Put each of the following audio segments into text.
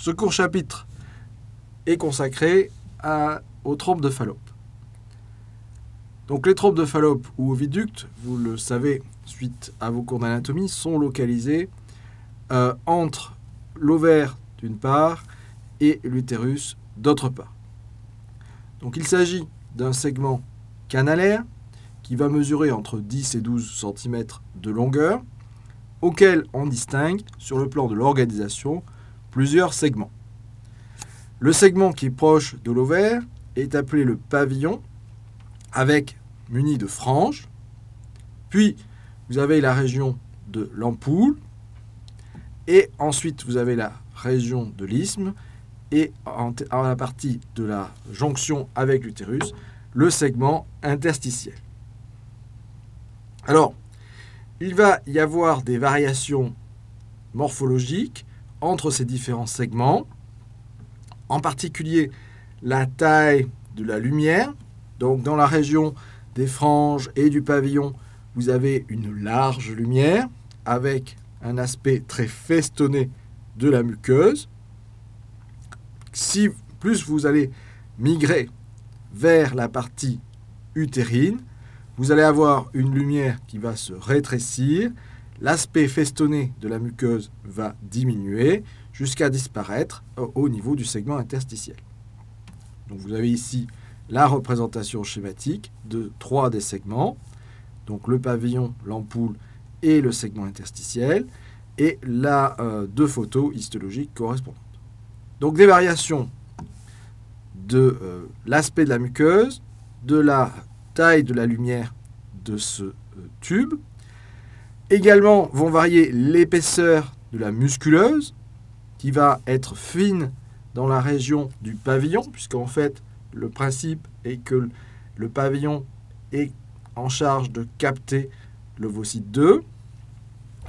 ce court chapitre est consacré aux trompes de Fallope. Donc les trompes de Fallope ou oviductes, vous le savez suite à vos cours d'anatomie, sont localisées euh, entre l'ovaire d'une part et l'utérus d'autre part. Donc il s'agit d'un segment canalaire qui va mesurer entre 10 et 12 cm de longueur, auquel on distingue, sur le plan de l'organisation, plusieurs segments. Le segment qui est proche de l'ovaire est appelé le pavillon, avec muni de franges. Puis, vous avez la région de l'ampoule. Et ensuite, vous avez la région de l'isthme. Et en, la partie de la jonction avec l'utérus, le segment interstitiel. Alors, il va y avoir des variations morphologiques entre ces différents segments, en particulier la taille de la lumière. Donc dans la région des franges et du pavillon, vous avez une large lumière avec un aspect très festonné de la muqueuse. Si plus vous allez migrer vers la partie utérine, vous allez avoir une lumière qui va se rétrécir, l'aspect festonné de la muqueuse va diminuer jusqu'à disparaître au niveau du segment interstitiel. Vous avez ici la représentation schématique de trois des segments, donc le pavillon, l'ampoule et le segment interstitiel, et la euh, deux photos histologiques correspondantes. Donc des variations de euh, l'aspect de la muqueuse, de la taille de la lumière de ce euh, tube. Également vont varier l'épaisseur de la musculeuse, qui va être fine dans la région du pavillon, puisqu'en fait, le principe est que le pavillon est en charge de capter l'ovocyte 2.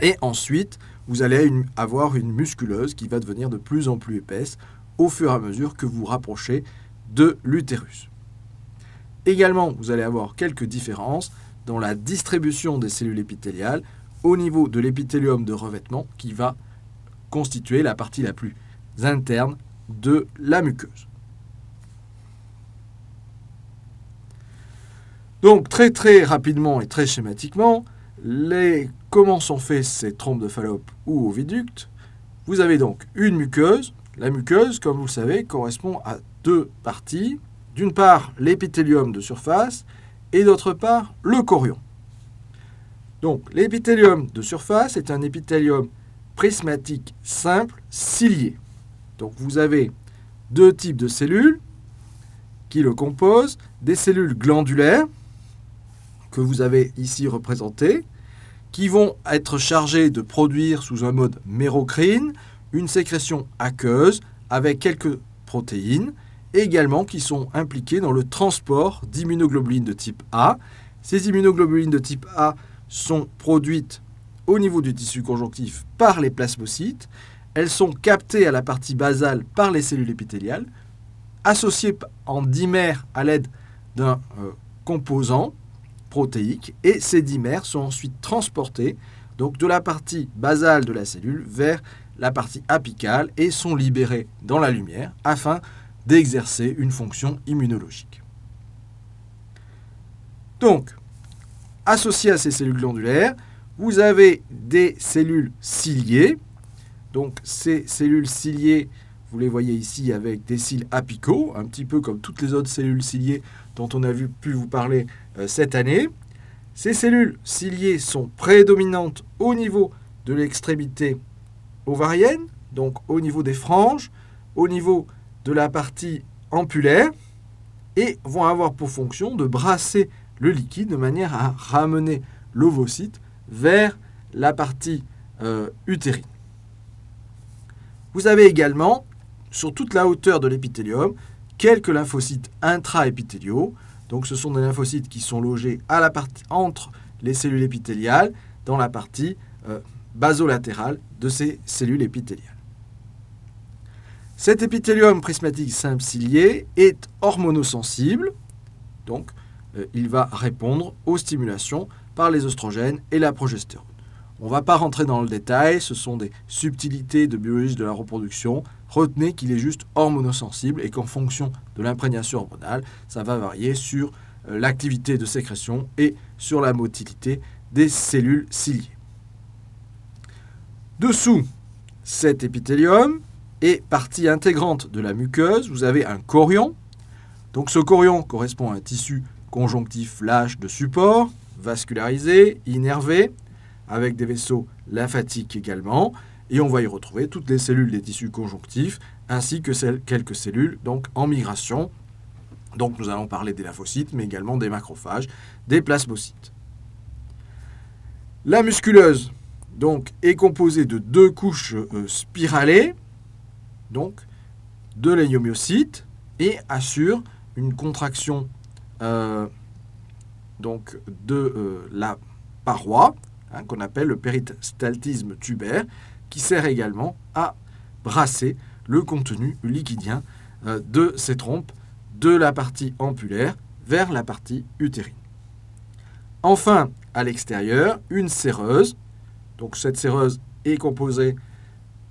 Et ensuite, vous allez avoir une musculeuse qui va devenir de plus en plus épaisse au fur et à mesure que vous rapprochez de l'utérus. Également, vous allez avoir quelques différences dans la distribution des cellules épithéliales au niveau de l'épithélium de revêtement qui va constituer la partie la plus interne de la muqueuse. Donc très très rapidement et très schématiquement, les, comment sont faits ces trompes de Fallope ou oviductes? Vous avez donc une muqueuse. La muqueuse, comme vous le savez, correspond à deux parties. D'une part, l'épithélium de surface et d'autre part, le chorion. Donc, l'épithélium de surface est un épithélium prismatique simple cilié. Donc, vous avez deux types de cellules qui le composent, des cellules glandulaires que vous avez ici représentées, qui vont être chargées de produire sous un mode mérocrine une sécrétion aqueuse avec quelques protéines, également qui sont impliquées dans le transport d'immunoglobulines de type A. Ces immunoglobulines de type A sont produites au niveau du tissu conjonctif par les plasmocytes. Elles sont captées à la partie basale par les cellules épithéliales, associées en dimères à l'aide d'un euh, composant protéique, et ces dimères sont ensuite transportés donc de la partie basale de la cellule vers la partie apicale et sont libérés dans la lumière afin d'exercer une fonction immunologique. Donc, associé à ces cellules glandulaires, vous avez des cellules ciliées. Donc, ces cellules ciliées, vous les voyez ici avec des cils apicaux, un petit peu comme toutes les autres cellules ciliées dont on a vu, pu vous parler euh, cette année. Ces cellules ciliées sont prédominantes au niveau de l'extrémité ovarienne, donc au niveau des franges, au niveau de la partie ampulaire et vont avoir pour fonction de brasser le liquide de manière à ramener l'ovocyte vers la partie euh, utérine. Vous avez également, sur toute la hauteur de l'épithélium, quelques lymphocytes intraépithéliaux. Donc ce sont des lymphocytes qui sont logés entre les cellules épithéliales dans la partie euh, basolatérale de ces cellules épithéliales. Cet épithélium prismatique simple cilié est hormonosensible, donc euh, il va répondre aux stimulations par les oestrogènes et la progestérone. On ne va pas rentrer dans le détail, ce sont des subtilités de biologie de la reproduction. Retenez qu'il est juste hormonosensible et qu'en fonction de l'imprégnation hormonale, ça va varier sur euh, l'activité de sécrétion et sur la motilité des cellules ciliées. Dessous cet épithélium et partie intégrante de la muqueuse, vous avez un chorion. Donc ce chorion correspond à un tissu conjonctif lâche de support, vascularisé, innervé, avec des vaisseaux lymphatiques également. Et on va y retrouver toutes les cellules des tissus conjonctifs, ainsi que quelques cellules donc en migration. Donc nous allons parler des lymphocytes, mais également des macrophages, des plasmocytes. La musculeuse donc, est composée de deux couches euh, spiralées, donc de léiomyocytes, et assure une contraction donc, de euh, la paroi, hein, qu'on appelle le péristaltisme tubaire, qui sert également à brasser le contenu liquidien de ces trompes de la partie ampulaire vers la partie utérine. Enfin, à l'extérieur, une séreuse. Donc cette séreuse est composée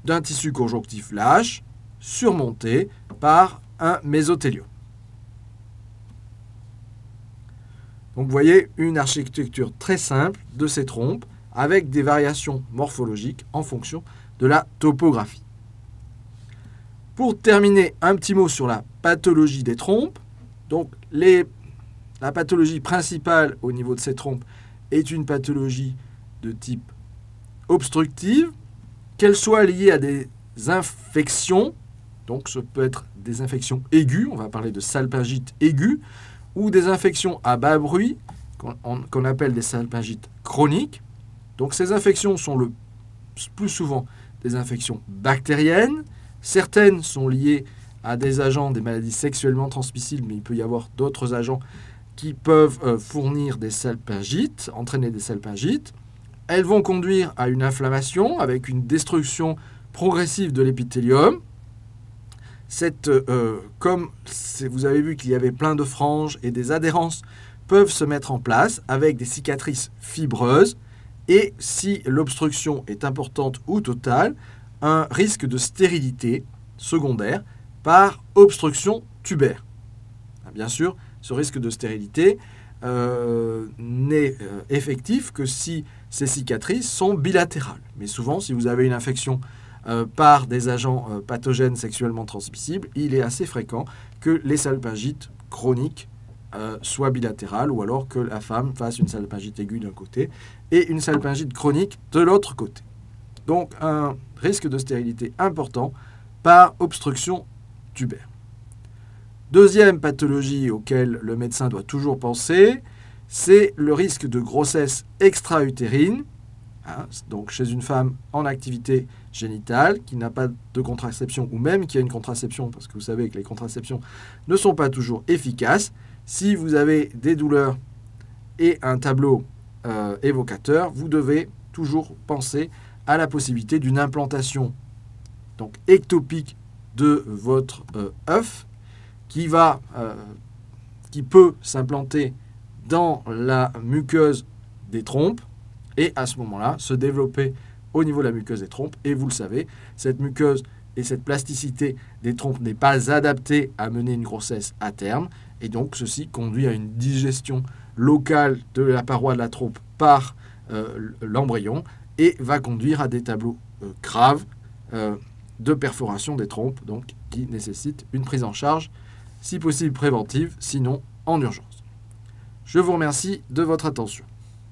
d'un tissu conjonctif lâche surmonté par un mésothélium. Donc vous voyez une architecture très simple de ces trompes avec des variations morphologiques en fonction de la topographie. Pour terminer, un petit mot sur la pathologie des trompes. Donc la pathologie principale au niveau de ces trompes est une pathologie de type obstructive, qu'elle soit liée à des infections, donc ce peut être des infections aiguës, on va parler de salpingite aiguë, ou des infections à bas bruit, qu'on appelle des salpingites chroniques. Donc ces infections sont le plus souvent des infections bactériennes. Certaines sont liées à des agents des maladies sexuellement transmissibles, mais il peut y avoir d'autres agents qui peuvent euh, fournir des salpingites, entraîner des salpingites. Elles vont conduire à une inflammation avec une destruction progressive de l'épithélium. Euh, comme vous avez vu qu'il y avait plein de franges et des adhérences peuvent se mettre en place avec des cicatrices fibreuses et si l'obstruction est importante ou totale, un risque de stérilité secondaire par obstruction tubaire. Bien sûr, ce risque de stérilité euh, n'est euh, effectif que si ces cicatrices sont bilatérales. Mais souvent, si vous avez une infection euh, par des agents pathogènes sexuellement transmissibles, il est assez fréquent que les salpingites chroniques soient bilatérales ou alors que la femme fasse une salpingite aiguë d'un côté et une salpingite chronique de l'autre côté. Donc un risque de stérilité important par obstruction tubaire. Deuxième pathologie auquel le médecin doit toujours penser, c'est le risque de grossesse extra-utérine, hein, donc chez une femme en activité génitale qui n'a pas de contraception ou même qui a une contraception, parce que vous savez que les contraceptions ne sont pas toujours efficaces. Si vous avez des douleurs et un tableau euh, évocateur, vous devez toujours penser à la possibilité d'une implantation donc ectopique de votre euh, œuf qui, va, euh, qui peut s'implanter dans la muqueuse des trompes et à ce moment-là se développer au niveau de la muqueuse des trompes. Et vous le savez, cette muqueuse et cette plasticité des trompes n'est pas adaptée à mener une grossesse à terme. Et donc ceci conduit à une digestion locale de la paroi de la trompe par euh, l'embryon et va conduire à des tableaux euh, graves de perforation des trompes, donc qui nécessitent une prise en charge si possible préventive, sinon en urgence. Je vous remercie de votre attention.